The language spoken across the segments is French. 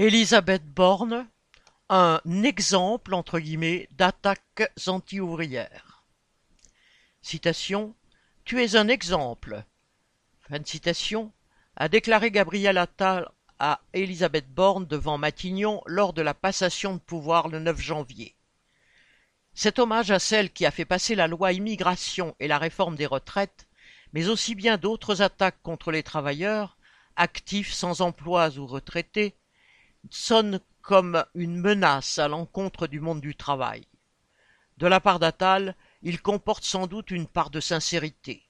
Elisabeth Borne, un exemple entre guillemets d'attaques anti-ouvrières. Citation Tu es un exemple. Fin de citation a déclaré Gabriel Attal à Elisabeth Borne devant Matignon lors de la passation de pouvoir le 9 janvier. Cet hommage à celle qui a fait passer la loi immigration et la réforme des retraites, mais aussi bien d'autres attaques contre les travailleurs, actifs, sans emploi ou retraités, sonne comme une menace à l'encontre du monde du travail. De la part d'Attal, il comporte sans doute une part de sincérité.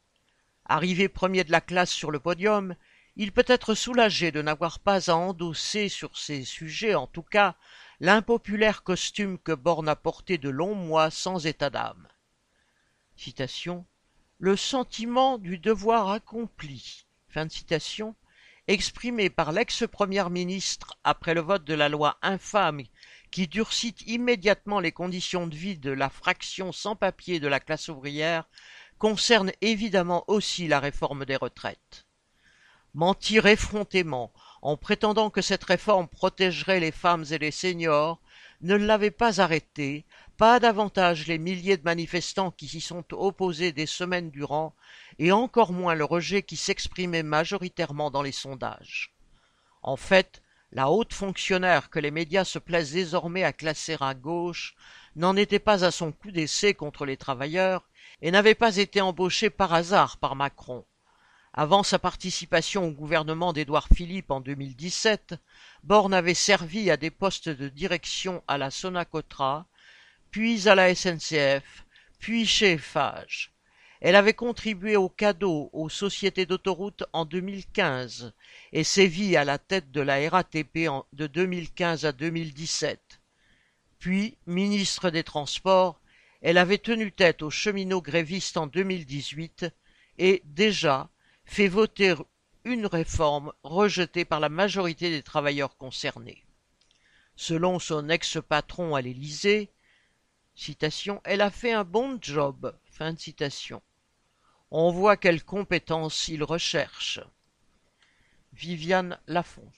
Arrivé premier de la classe sur le podium, il peut être soulagé de n'avoir pas à endosser sur ces sujets, en tout cas, l'impopulaire costume que Borne a porté de longs mois sans état d'âme. Citation Le sentiment du devoir accompli. Fin de citation exprimé par l'ex-première ministre après le vote de la loi infâme qui durcit immédiatement les conditions de vie de la fraction sans papier de la classe ouvrière, concerne évidemment aussi la réforme des retraites. Mentir effrontément en prétendant que cette réforme protégerait les femmes et les seniors ne l'avait pas arrêté, pas davantage les milliers de manifestants qui s'y sont opposés des semaines durant, et encore moins le rejet qui s'exprimait majoritairement dans les sondages. En fait, la haute fonctionnaire que les médias se plaisent désormais à classer à gauche n'en était pas à son coup d'essai contre les travailleurs et n'avait pas été embauchée par hasard par Macron. Avant sa participation au gouvernement d'Édouard Philippe en 2017, Borne avait servi à des postes de direction à la Sonacotra, puis à la SNCF, puis chez Eiffage. Elle avait contribué au cadeau aux sociétés d'autoroutes en 2015 et sévit à la tête de la RATP de 2015 à 2017. Puis, ministre des Transports, elle avait tenu tête aux cheminots grévistes en 2018 et, déjà, fait voter une réforme rejetée par la majorité des travailleurs concernés. Selon son ex-patron à l'Élysée, elle a fait un bon job. Fin de citation. On voit quelles compétences il recherche. Viviane Lafont.